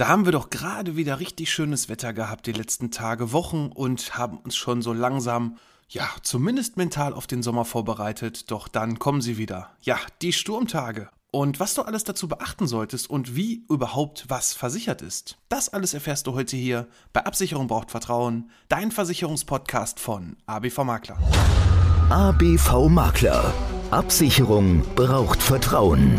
Da haben wir doch gerade wieder richtig schönes Wetter gehabt die letzten Tage, Wochen und haben uns schon so langsam, ja, zumindest mental auf den Sommer vorbereitet. Doch dann kommen sie wieder. Ja, die Sturmtage. Und was du alles dazu beachten solltest und wie überhaupt was versichert ist. Das alles erfährst du heute hier bei Absicherung braucht Vertrauen, dein Versicherungspodcast von ABV Makler. ABV Makler. Absicherung braucht Vertrauen.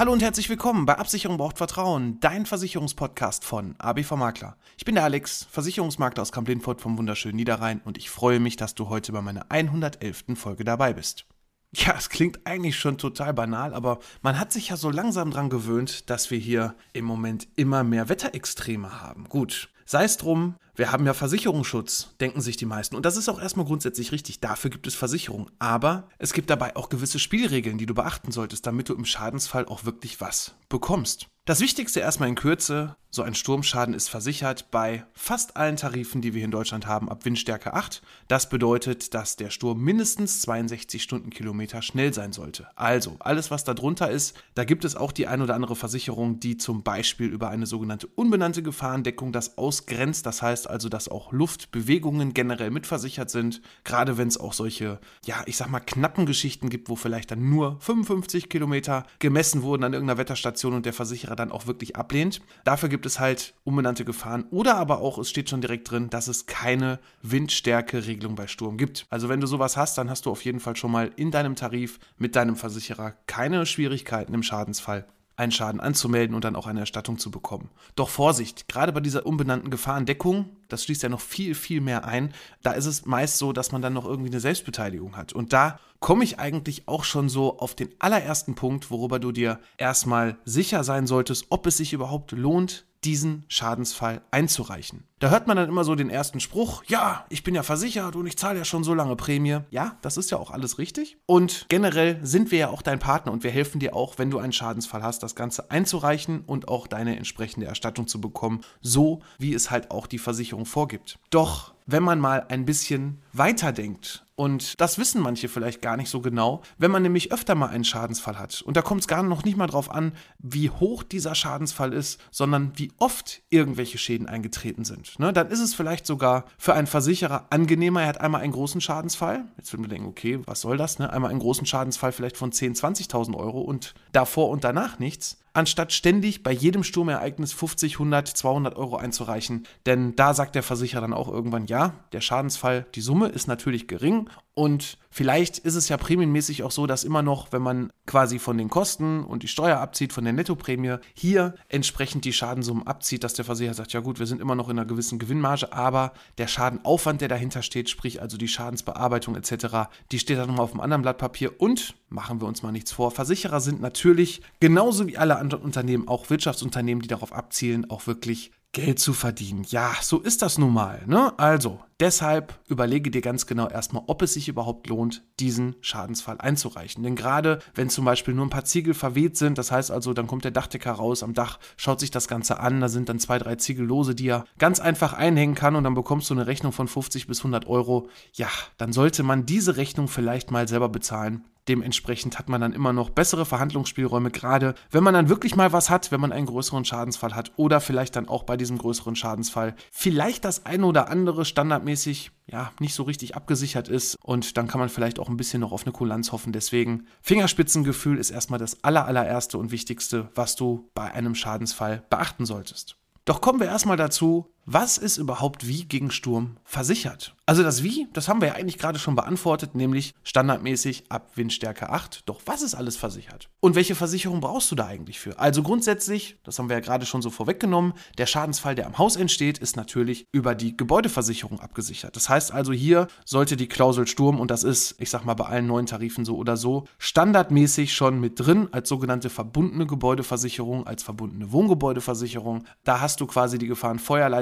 Hallo und herzlich willkommen bei Absicherung braucht Vertrauen, dein Versicherungspodcast von ABV Makler. Ich bin der Alex, Versicherungsmakler aus Kamp-Lindfort vom wunderschönen Niederrhein und ich freue mich, dass du heute bei meiner 111. Folge dabei bist. Ja, es klingt eigentlich schon total banal, aber man hat sich ja so langsam dran gewöhnt, dass wir hier im Moment immer mehr Wetterextreme haben. Gut, sei es drum, wir haben ja Versicherungsschutz, denken sich die meisten. Und das ist auch erstmal grundsätzlich richtig. Dafür gibt es Versicherung. Aber es gibt dabei auch gewisse Spielregeln, die du beachten solltest, damit du im Schadensfall auch wirklich was bekommst. Das Wichtigste erstmal in Kürze, so ein Sturmschaden ist versichert bei fast allen Tarifen, die wir in Deutschland haben, ab Windstärke 8. Das bedeutet, dass der Sturm mindestens 62 Stundenkilometer schnell sein sollte. Also, alles was da drunter ist, da gibt es auch die ein oder andere Versicherung, die zum Beispiel über eine sogenannte unbenannte Gefahrendeckung das ausgrenzt. Das heißt also, dass auch Luftbewegungen generell mitversichert sind. Gerade wenn es auch solche, ja, ich sag mal, knappen Geschichten gibt, wo vielleicht dann nur 55 Kilometer gemessen wurden an irgendeiner Wetterstation und der Versicherer dann auch wirklich ablehnt. Dafür gibt es halt unbenannte Gefahren oder aber auch, es steht schon direkt drin, dass es keine Windstärke-Regelung bei Sturm gibt. Also wenn du sowas hast, dann hast du auf jeden Fall schon mal in deinem Tarif mit deinem Versicherer keine Schwierigkeiten im Schadensfall einen Schaden anzumelden und dann auch eine Erstattung zu bekommen. Doch Vorsicht, gerade bei dieser unbenannten Gefahrendeckung, das schließt ja noch viel, viel mehr ein, da ist es meist so, dass man dann noch irgendwie eine Selbstbeteiligung hat. Und da komme ich eigentlich auch schon so auf den allerersten Punkt, worüber du dir erstmal sicher sein solltest, ob es sich überhaupt lohnt, diesen Schadensfall einzureichen. Da hört man dann immer so den ersten Spruch, ja, ich bin ja versichert und ich zahle ja schon so lange Prämie. Ja, das ist ja auch alles richtig. Und generell sind wir ja auch dein Partner und wir helfen dir auch, wenn du einen Schadensfall hast, das Ganze einzureichen und auch deine entsprechende Erstattung zu bekommen, so wie es halt auch die Versicherung vorgibt. Doch wenn man mal ein bisschen weiterdenkt und das wissen manche vielleicht gar nicht so genau, wenn man nämlich öfter mal einen Schadensfall hat. Und da kommt es gar noch nicht mal drauf an, wie hoch dieser Schadensfall ist, sondern wie oft irgendwelche Schäden eingetreten sind. Ne? Dann ist es vielleicht sogar für einen Versicherer angenehmer, er hat einmal einen großen Schadensfall. Jetzt würden wir denken, okay, was soll das? Ne? Einmal einen großen Schadensfall vielleicht von 10.000, 20.000 Euro und davor und danach nichts anstatt ständig bei jedem Sturmereignis 50, 100, 200 Euro einzureichen. Denn da sagt der Versicherer dann auch irgendwann, ja, der Schadensfall, die Summe ist natürlich gering und vielleicht ist es ja prämienmäßig auch so, dass immer noch, wenn man quasi von den Kosten und die Steuer abzieht, von der Nettoprämie, hier entsprechend die Schadensummen abzieht, dass der Versicherer sagt, ja gut, wir sind immer noch in einer gewissen Gewinnmarge, aber der Schadenaufwand, der dahinter steht, sprich also die Schadensbearbeitung etc., die steht dann nochmal auf einem anderen Blatt Papier und, machen wir uns mal nichts vor, Versicherer sind natürlich genauso wie alle anderen Unternehmen, auch Wirtschaftsunternehmen, die darauf abzielen, auch wirklich Geld zu verdienen. Ja, so ist das nun mal. Ne? Also, deshalb überlege dir ganz genau erstmal, ob es sich überhaupt lohnt, diesen Schadensfall einzureichen. Denn gerade wenn zum Beispiel nur ein paar Ziegel verweht sind, das heißt also, dann kommt der Dachdecker raus am Dach, schaut sich das Ganze an, da sind dann zwei, drei Ziegellose, die er ganz einfach einhängen kann und dann bekommst du eine Rechnung von 50 bis 100 Euro. Ja, dann sollte man diese Rechnung vielleicht mal selber bezahlen Dementsprechend hat man dann immer noch bessere Verhandlungsspielräume, gerade wenn man dann wirklich mal was hat, wenn man einen größeren Schadensfall hat oder vielleicht dann auch bei diesem größeren Schadensfall vielleicht das eine oder andere standardmäßig ja nicht so richtig abgesichert ist und dann kann man vielleicht auch ein bisschen noch auf eine Kulanz hoffen. Deswegen Fingerspitzengefühl ist erstmal das aller, allererste und wichtigste, was du bei einem Schadensfall beachten solltest. Doch kommen wir erstmal dazu, was ist überhaupt wie gegen Sturm versichert? Also das Wie, das haben wir ja eigentlich gerade schon beantwortet, nämlich standardmäßig ab Windstärke 8. Doch was ist alles versichert? Und welche Versicherung brauchst du da eigentlich für? Also grundsätzlich, das haben wir ja gerade schon so vorweggenommen, der Schadensfall, der am Haus entsteht, ist natürlich über die Gebäudeversicherung abgesichert. Das heißt also hier sollte die Klausel Sturm, und das ist, ich sag mal, bei allen neuen Tarifen so oder so, standardmäßig schon mit drin als sogenannte verbundene Gebäudeversicherung, als verbundene Wohngebäudeversicherung. Da hast du quasi die Gefahren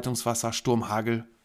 Feuerleitungswasser, Sturm,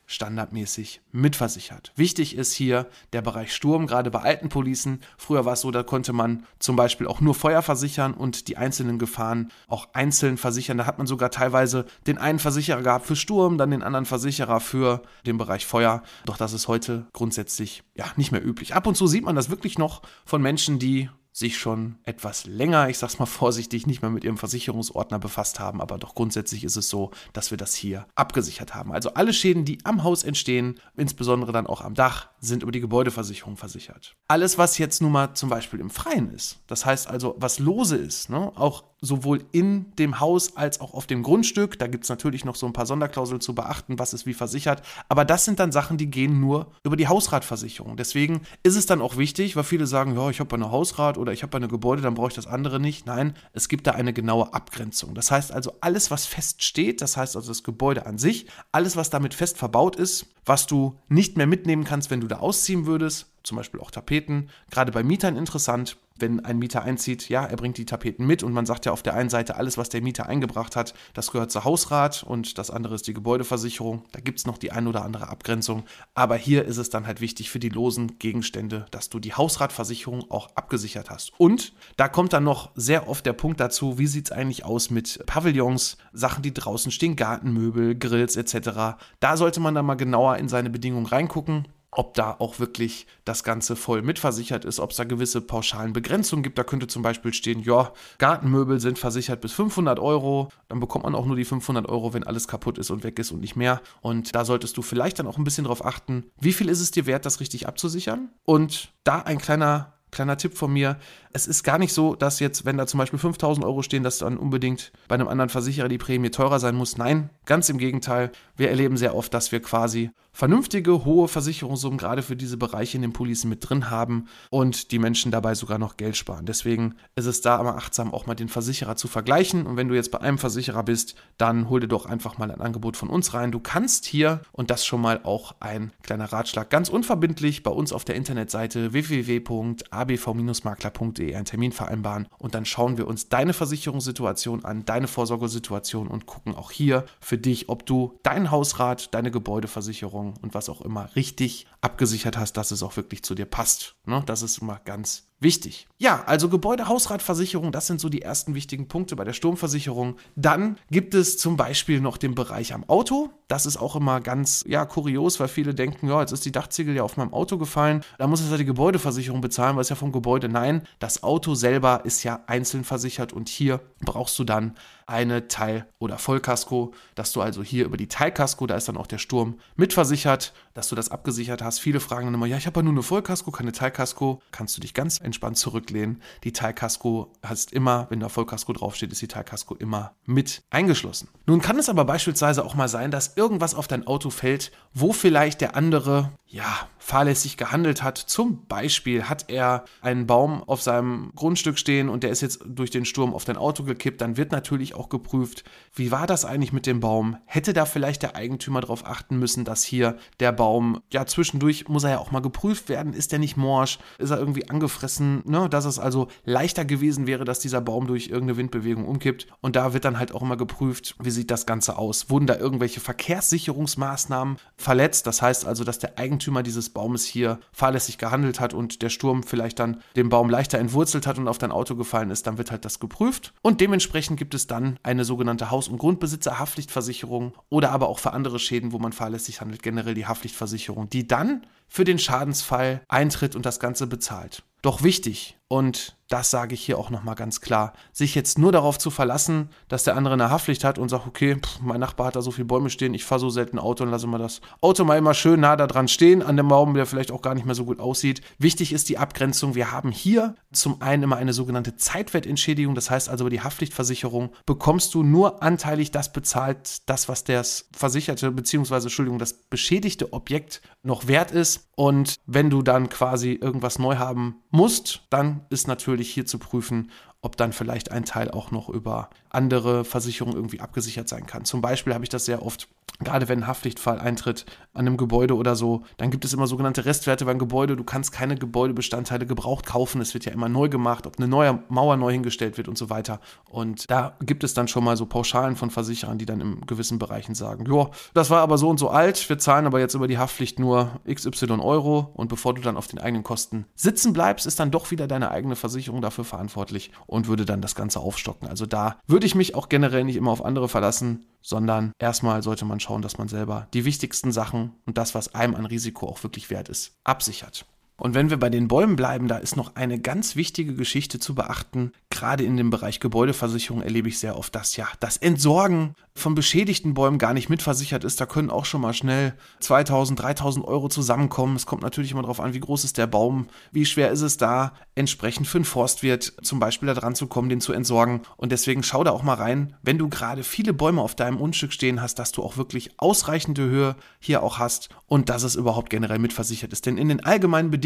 standardmäßig mitversichert. Wichtig ist hier der Bereich Sturm, gerade bei alten Policen. Früher war es so, da konnte man zum Beispiel auch nur Feuer versichern und die einzelnen Gefahren auch einzeln versichern. Da hat man sogar teilweise den einen Versicherer gehabt für Sturm, dann den anderen Versicherer für den Bereich Feuer. Doch das ist heute grundsätzlich ja nicht mehr üblich. Ab und zu sieht man das wirklich noch von Menschen, die sich schon etwas länger, ich sag's mal vorsichtig, nicht mehr mit ihrem Versicherungsordner befasst haben, aber doch grundsätzlich ist es so, dass wir das hier abgesichert haben. Also alle Schäden, die am Haus entstehen, insbesondere dann auch am Dach, sind über die Gebäudeversicherung versichert. Alles, was jetzt nun mal zum Beispiel im Freien ist, das heißt also, was lose ist, ne, auch sowohl in dem Haus als auch auf dem Grundstück, da gibt es natürlich noch so ein paar Sonderklauseln zu beachten, was ist wie versichert, aber das sind dann Sachen, die gehen nur über die Hausratversicherung. Deswegen ist es dann auch wichtig, weil viele sagen, ja, ich habe eine Hausrat oder ich habe eine Gebäude, dann brauche ich das andere nicht. Nein, es gibt da eine genaue Abgrenzung. Das heißt also, alles, was fest steht, das heißt also das Gebäude an sich, alles, was damit fest verbaut ist, was du nicht mehr mitnehmen kannst, wenn du da ausziehen würdest, zum Beispiel auch Tapeten. Gerade bei Mietern interessant, wenn ein Mieter einzieht, ja, er bringt die Tapeten mit und man sagt ja auf der einen Seite, alles, was der Mieter eingebracht hat, das gehört zur Hausrat und das andere ist die Gebäudeversicherung. Da gibt es noch die ein oder andere Abgrenzung. Aber hier ist es dann halt wichtig für die losen Gegenstände, dass du die Hausratversicherung auch abgesichert hast. Und da kommt dann noch sehr oft der Punkt dazu, wie sieht es eigentlich aus mit Pavillons, Sachen, die draußen stehen, Gartenmöbel, Grills etc. Da sollte man dann mal genauer in seine Bedingungen reingucken ob da auch wirklich das Ganze voll mitversichert ist, ob es da gewisse pauschalen Begrenzungen gibt. Da könnte zum Beispiel stehen, ja, Gartenmöbel sind versichert bis 500 Euro. Dann bekommt man auch nur die 500 Euro, wenn alles kaputt ist und weg ist und nicht mehr. Und da solltest du vielleicht dann auch ein bisschen drauf achten, wie viel ist es dir wert, das richtig abzusichern? Und da ein kleiner kleiner Tipp von mir, es ist gar nicht so, dass jetzt, wenn da zum Beispiel 5000 Euro stehen, dass dann unbedingt bei einem anderen Versicherer die Prämie teurer sein muss. Nein, ganz im Gegenteil. Wir erleben sehr oft, dass wir quasi vernünftige, hohe Versicherungssummen gerade für diese Bereiche in den Policen mit drin haben und die Menschen dabei sogar noch Geld sparen. Deswegen ist es da immer achtsam, auch mal den Versicherer zu vergleichen. Und wenn du jetzt bei einem Versicherer bist, dann hol dir doch einfach mal ein Angebot von uns rein. Du kannst hier, und das schon mal auch ein kleiner Ratschlag, ganz unverbindlich bei uns auf der Internetseite www.abv-makler.de einen Termin vereinbaren und dann schauen wir uns deine Versicherungssituation an, deine Vorsorgesituation und gucken auch hier für dich, ob du deinen Hausrat, deine Gebäudeversicherung und was auch immer richtig abgesichert hast, dass es auch wirklich zu dir passt. Ne? Das ist immer ganz wichtig. Ja, also Gebäude, Hausratversicherung, das sind so die ersten wichtigen Punkte bei der Sturmversicherung. Dann gibt es zum Beispiel noch den Bereich am Auto. Das ist auch immer ganz, ja, kurios, weil viele denken, ja, jetzt ist die Dachziegel ja auf meinem Auto gefallen, da muss es ja die Gebäudeversicherung bezahlen, weil es ja vom Gebäude. Nein, das Auto selber ist ja einzeln versichert und hier brauchst du dann eine Teil- oder Vollkasko, dass du also hier über die Teilkasko, da ist dann auch der Sturm mitversichert, dass du das abgesichert hast. Viele fragen dann immer, ja, ich habe ja nur eine Vollkasko, keine Teilkasko. Kannst du dich ganz entspannt zurücklehnen. Die Teilkasko hast immer, wenn da Vollkasko draufsteht, ist die Teilkasko immer mit eingeschlossen. Nun kann es aber beispielsweise auch mal sein, dass irgendwas auf dein Auto fällt, wo vielleicht der andere ja, fahrlässig gehandelt hat. Zum Beispiel hat er einen Baum auf seinem Grundstück stehen und der ist jetzt durch den Sturm auf dein Auto gekippt. Dann wird natürlich auch geprüft, wie war das eigentlich mit dem Baum? Hätte da vielleicht der Eigentümer darauf achten müssen, dass hier der Baum, ja, zwischendurch muss er ja auch mal geprüft werden. Ist der nicht morsch? Ist er irgendwie angefressen? Ne? Dass es also leichter gewesen wäre, dass dieser Baum durch irgendeine Windbewegung umkippt. Und da wird dann halt auch immer geprüft, wie sieht das Ganze aus? Wurden da irgendwelche Verkehrssicherungsmaßnahmen verletzt? Das heißt also, dass der Eigentümer Eigentümer dieses Baumes hier fahrlässig gehandelt hat und der Sturm vielleicht dann den Baum leichter entwurzelt hat und auf dein Auto gefallen ist, dann wird halt das geprüft. Und dementsprechend gibt es dann eine sogenannte Haus- und Grundbesitzerhaftpflichtversicherung oder aber auch für andere Schäden, wo man fahrlässig handelt, generell die Haftpflichtversicherung, die dann für den Schadensfall eintritt und das Ganze bezahlt. Doch wichtig, Und das sage ich hier auch nochmal ganz klar. Sich jetzt nur darauf zu verlassen, dass der andere eine Haftpflicht hat und sagt, okay, pff, mein Nachbar hat da so viele Bäume stehen, ich fahre so selten Auto und lasse mal das Auto mal immer schön nah da dran stehen, an dem Baum, der vielleicht auch gar nicht mehr so gut aussieht. Wichtig ist die Abgrenzung. Wir haben hier zum einen immer eine sogenannte Zeitwertentschädigung. Das heißt also, über die Haftpflichtversicherung bekommst du nur anteilig das bezahlt, das, was das versicherte, beziehungsweise, Entschuldigung, das beschädigte Objekt noch wert ist. Und wenn du dann quasi irgendwas neu haben musst, dann ist natürlich hier zu prüfen, ob dann vielleicht ein Teil auch noch über andere Versicherungen irgendwie abgesichert sein kann. Zum Beispiel habe ich das sehr oft, gerade wenn ein Haftpflichtfall eintritt an einem Gebäude oder so, dann gibt es immer sogenannte Restwerte beim Gebäude. Du kannst keine Gebäudebestandteile gebraucht kaufen. Es wird ja immer neu gemacht, ob eine neue Mauer neu hingestellt wird und so weiter. Und da gibt es dann schon mal so Pauschalen von Versicherern, die dann in gewissen Bereichen sagen, ja, das war aber so und so alt, wir zahlen aber jetzt über die Haftpflicht nur XY Euro und bevor du dann auf den eigenen Kosten sitzen bleibst, ist dann doch wieder deine eigene Versicherung dafür verantwortlich und würde dann das Ganze aufstocken. Also da würde ich mich auch generell nicht immer auf andere verlassen, sondern erstmal sollte man schauen, dass man selber die wichtigsten Sachen und das, was einem an Risiko auch wirklich wert ist, absichert. Und wenn wir bei den Bäumen bleiben, da ist noch eine ganz wichtige Geschichte zu beachten. Gerade in dem Bereich Gebäudeversicherung erlebe ich sehr oft, dass ja das Entsorgen von beschädigten Bäumen gar nicht mitversichert ist. Da können auch schon mal schnell 2000, 3000 Euro zusammenkommen. Es kommt natürlich immer darauf an, wie groß ist der Baum, wie schwer ist es da, entsprechend für einen Forstwirt zum Beispiel da dran zu kommen, den zu entsorgen. Und deswegen schau da auch mal rein, wenn du gerade viele Bäume auf deinem Grundstück stehen hast, dass du auch wirklich ausreichende Höhe hier auch hast und dass es überhaupt generell mitversichert ist. Denn in den allgemeinen Bedingungen,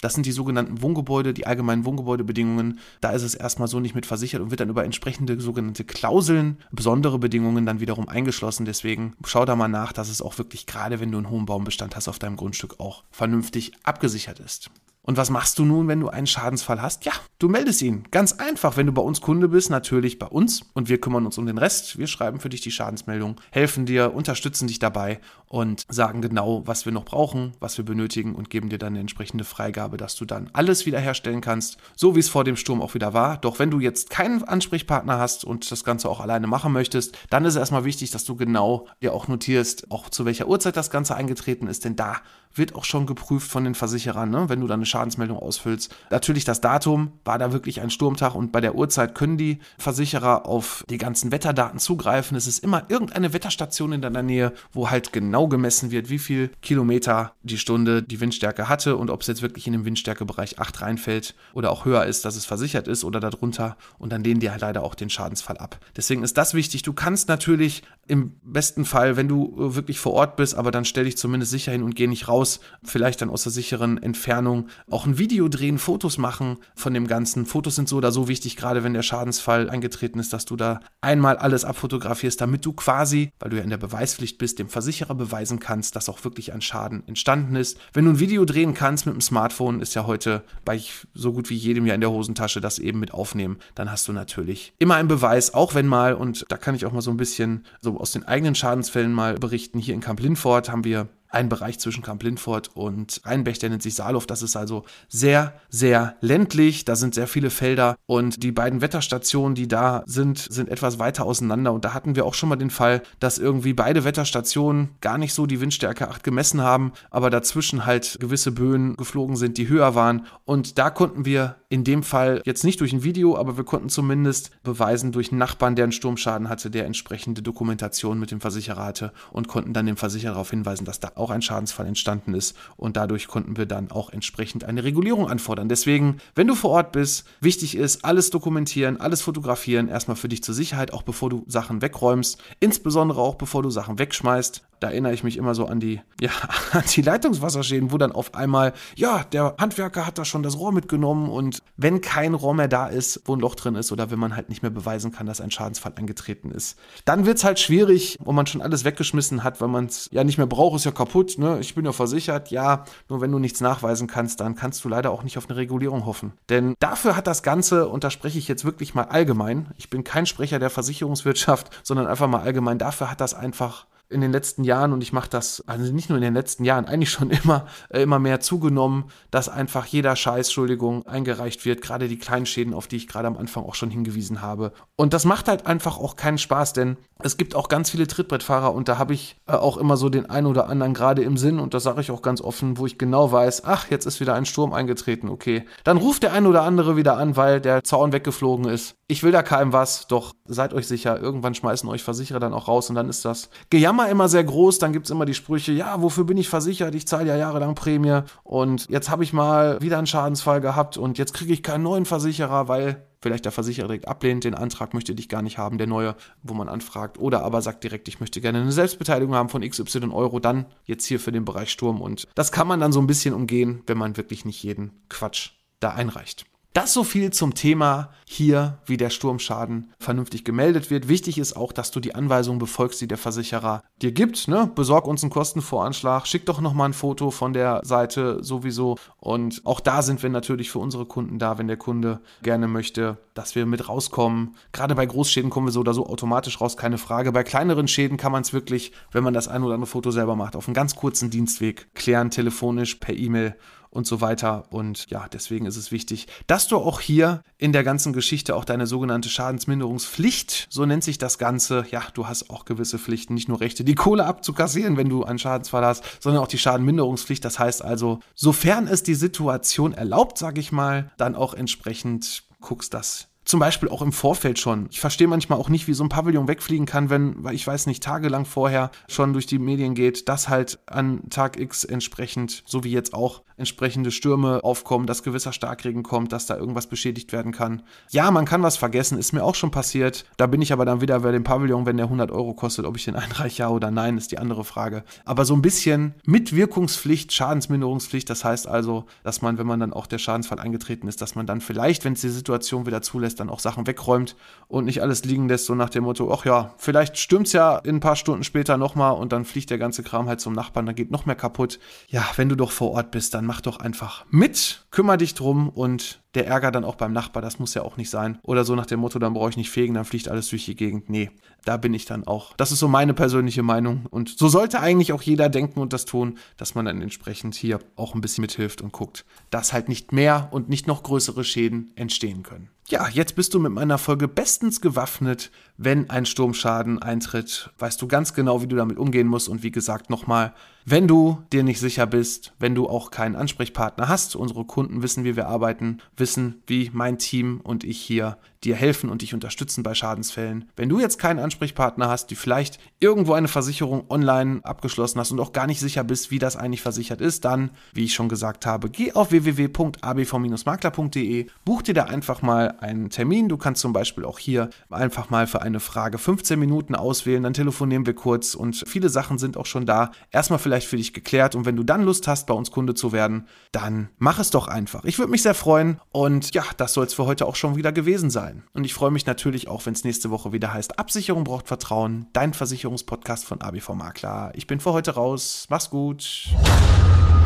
das sind die sogenannten Wohngebäude, die allgemeinen Wohngebäudebedingungen, da ist es erstmal so nicht mit versichert und wird dann über entsprechende sogenannte Klauseln, besondere Bedingungen Bedingungen dann wiederum eingeschlossen. Deswegen schau da mal nach, dass es auch wirklich gerade, wenn du einen hohen Baumbestand hast, auf deinem Grundstück auch vernünftig abgesichert ist. Und was machst du nun, wenn du einen Schadensfall hast? Ja, du meldest ihn. Ganz einfach, wenn du bei uns Kunde bist, natürlich bei uns und wir kümmern uns um den Rest. Wir schreiben für dich die Schadensmeldung, helfen dir, unterstützen dich dabei und sagen genau, was wir noch brauchen, was wir benötigen und geben dir dann eine entsprechende Freigabe, dass du dann alles wiederherstellen kannst, so wie es vor dem Sturm auch wieder war. Doch wenn du jetzt keinen Ansprechpartner hast und das Ganze auch alleine machen möchtest, dann ist erstmal wichtig, dass du genau dir auch notierst, auch zu welcher Uhrzeit das Ganze eingetreten ist, denn da wird auch schon geprüft von den Versicherern, ne? wenn du dann eine Schadensmeldung ausfüllst. Natürlich das Datum, war da wirklich ein Sturmtag und bei der Uhrzeit können die Versicherer auf die ganzen Wetterdaten zugreifen. Es ist immer irgendeine Wetterstation in deiner Nähe, wo halt genau gemessen wird, wie viel Kilometer die Stunde die Windstärke hatte und ob es jetzt wirklich in den Windstärkebereich 8 reinfällt oder auch höher ist, dass es versichert ist oder darunter und dann lehnen die halt leider auch den Schadensfall ab. Deswegen ist das wichtig. Du kannst natürlich im besten Fall, wenn du wirklich vor Ort bist, aber dann stell dich zumindest sicher hin und geh nicht raus, raus, vielleicht dann aus der sicheren Entfernung auch ein Video drehen, Fotos machen von dem Ganzen. Fotos sind so oder so wichtig, gerade wenn der Schadensfall eingetreten ist, dass du da einmal alles abfotografierst, damit du quasi, weil du ja in der Beweispflicht bist, dem Versicherer beweisen kannst, dass auch wirklich ein Schaden entstanden ist. Wenn du ein Video drehen kannst mit dem Smartphone, ist ja heute bei so gut wie jedem ja in der Hosentasche das eben mit aufnehmen, dann hast du natürlich immer einen Beweis, auch wenn mal, und da kann ich auch mal so ein bisschen so aus den eigenen Schadensfällen mal berichten, hier in Camp Lindfort haben wir ein Bereich zwischen Kamp-Lindfort und Rheinbech, der nennt sich Saarlof. Das ist also sehr, sehr ländlich. Da sind sehr viele Felder und die beiden Wetterstationen, die da sind, sind etwas weiter auseinander. Und da hatten wir auch schon mal den Fall, dass irgendwie beide Wetterstationen gar nicht so die Windstärke 8 gemessen haben, aber dazwischen halt gewisse Böen geflogen sind, die höher waren. Und da konnten wir in dem Fall jetzt nicht durch ein Video, aber wir konnten zumindest beweisen durch einen Nachbarn, der einen Sturmschaden hatte, der entsprechende Dokumentation mit dem Versicherer hatte und konnten dann dem Versicherer darauf hinweisen, dass da auch ein Schadensfall entstanden ist und dadurch konnten wir dann auch entsprechend eine Regulierung anfordern. Deswegen, wenn du vor Ort bist, wichtig ist, alles dokumentieren, alles fotografieren, erstmal für dich zur Sicherheit, auch bevor du Sachen wegräumst, insbesondere auch bevor du Sachen wegschmeißt. Da erinnere ich mich immer so an die, ja, an die Leitungswasserschäden, wo dann auf einmal, ja, der Handwerker hat da schon das Rohr mitgenommen und wenn kein Rohr mehr da ist, wo ein Loch drin ist oder wenn man halt nicht mehr beweisen kann, dass ein Schadensfall eingetreten ist, dann wird es halt schwierig, wo man schon alles weggeschmissen hat, weil man es ja nicht mehr braucht, ist ja kaputt, ne? Ich bin ja versichert, ja, nur wenn du nichts nachweisen kannst, dann kannst du leider auch nicht auf eine Regulierung hoffen. Denn dafür hat das Ganze, und da spreche ich jetzt wirklich mal allgemein, ich bin kein Sprecher der Versicherungswirtschaft, sondern einfach mal allgemein, dafür hat das einfach in den letzten Jahren und ich mache das, also nicht nur in den letzten Jahren, eigentlich schon immer, äh, immer mehr zugenommen, dass einfach jeder Scheiß, Entschuldigung, eingereicht wird, gerade die kleinen Schäden, auf die ich gerade am Anfang auch schon hingewiesen habe. Und das macht halt einfach auch keinen Spaß, denn es gibt auch ganz viele Trittbrettfahrer und da habe ich äh, auch immer so den einen oder anderen gerade im Sinn und das sage ich auch ganz offen, wo ich genau weiß, ach, jetzt ist wieder ein Sturm eingetreten, okay. Dann ruft der ein oder andere wieder an, weil der Zaun weggeflogen ist. Ich will da keinem was, doch seid euch sicher, irgendwann schmeißen euch Versicherer dann auch raus und dann ist das Gejammer immer sehr groß, dann gibt es immer die Sprüche, ja, wofür bin ich versichert? Ich zahle ja jahrelang Prämie und jetzt habe ich mal wieder einen Schadensfall gehabt und jetzt kriege ich keinen neuen Versicherer, weil vielleicht der Versicherer direkt ablehnt, den Antrag möchte dich gar nicht haben, der neue, wo man anfragt, oder aber sagt direkt, ich möchte gerne eine Selbstbeteiligung haben von XY Euro, dann jetzt hier für den Bereich Sturm. Und das kann man dann so ein bisschen umgehen, wenn man wirklich nicht jeden Quatsch da einreicht. Das so viel zum Thema hier, wie der Sturmschaden vernünftig gemeldet wird. Wichtig ist auch, dass du die Anweisungen befolgst, die der Versicherer dir gibt. Ne? Besorg uns einen Kostenvoranschlag, schick doch nochmal ein Foto von der Seite sowieso. Und auch da sind wir natürlich für unsere Kunden da, wenn der Kunde gerne möchte, dass wir mit rauskommen. Gerade bei Großschäden kommen wir so oder so automatisch raus, keine Frage. Bei kleineren Schäden kann man es wirklich, wenn man das ein oder andere Foto selber macht, auf einem ganz kurzen Dienstweg klären, telefonisch, per E-Mail und so weiter. Und ja, deswegen ist es wichtig, dass du auch hier in der ganzen Geschichte auch deine sogenannte Schadensminderungspflicht, so nennt sich das Ganze, ja, du hast auch gewisse Pflichten, nicht nur Rechte, die Kohle abzukassieren, wenn du einen Schadensfall hast, sondern auch die Schadenminderungspflicht. Das heißt also, sofern es die Situation erlaubt, sage ich mal, dann auch entsprechend guckst, dass zum Beispiel auch im Vorfeld schon. Ich verstehe manchmal auch nicht, wie so ein Pavillon wegfliegen kann, wenn, weil ich weiß nicht, tagelang vorher schon durch die Medien geht, dass halt an Tag X entsprechend, so wie jetzt auch, entsprechende Stürme aufkommen, dass gewisser Starkregen kommt, dass da irgendwas beschädigt werden kann. Ja, man kann was vergessen, ist mir auch schon passiert. Da bin ich aber dann wieder bei dem Pavillon, wenn der 100 Euro kostet, ob ich den einreiche, ja oder nein, ist die andere Frage. Aber so ein bisschen Mitwirkungspflicht, Schadensminderungspflicht, das heißt also, dass man, wenn man dann auch der Schadensfall eingetreten ist, dass man dann vielleicht, wenn es die Situation wieder zulässt, dann auch Sachen wegräumt und nicht alles liegen lässt, so nach dem Motto, ach ja, vielleicht stürmt es ja in ein paar Stunden später nochmal und dann fliegt der ganze Kram halt zum Nachbarn, dann geht noch mehr kaputt. Ja, wenn du doch vor Ort bist, dann mach doch einfach mit, kümmere dich drum und der Ärger dann auch beim Nachbar, das muss ja auch nicht sein. Oder so nach dem Motto, dann brauche ich nicht fegen, dann fliegt alles durch die Gegend. Nee, da bin ich dann auch. Das ist so meine persönliche Meinung. Und so sollte eigentlich auch jeder denken und das tun, dass man dann entsprechend hier auch ein bisschen mithilft und guckt, dass halt nicht mehr und nicht noch größere Schäden entstehen können. Ja, jetzt bist du mit meiner Folge bestens gewaffnet. Wenn ein Sturmschaden eintritt, weißt du ganz genau, wie du damit umgehen musst. Und wie gesagt, nochmal, wenn du dir nicht sicher bist, wenn du auch keinen Ansprechpartner hast, unsere Kunden wissen, wie wir arbeiten, wissen, wie mein Team und ich hier dir helfen und dich unterstützen bei Schadensfällen. Wenn du jetzt keinen Ansprechpartner hast, die vielleicht irgendwo eine Versicherung online abgeschlossen hast und auch gar nicht sicher bist, wie das eigentlich versichert ist, dann, wie ich schon gesagt habe, geh auf www.abv-makler.de, buch dir da einfach mal einen Termin. Du kannst zum Beispiel auch hier einfach mal für eine Frage 15 Minuten auswählen, dann telefonieren wir kurz und viele Sachen sind auch schon da. Erstmal vielleicht für dich geklärt und wenn du dann Lust hast, bei uns Kunde zu werden, dann mach es doch einfach. Ich würde mich sehr freuen und ja, das soll es für heute auch schon wieder gewesen sein sein. Und ich freue mich natürlich auch, wenn es nächste Woche wieder heißt, Absicherung braucht Vertrauen, dein Versicherungspodcast von ABV Makler. Ich bin für heute raus. Mach's gut.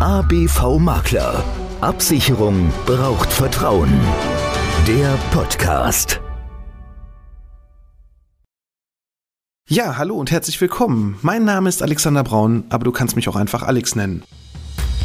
ABV Makler. Absicherung braucht Vertrauen. Der Podcast. Ja, hallo und herzlich willkommen. Mein Name ist Alexander Braun, aber du kannst mich auch einfach Alex nennen.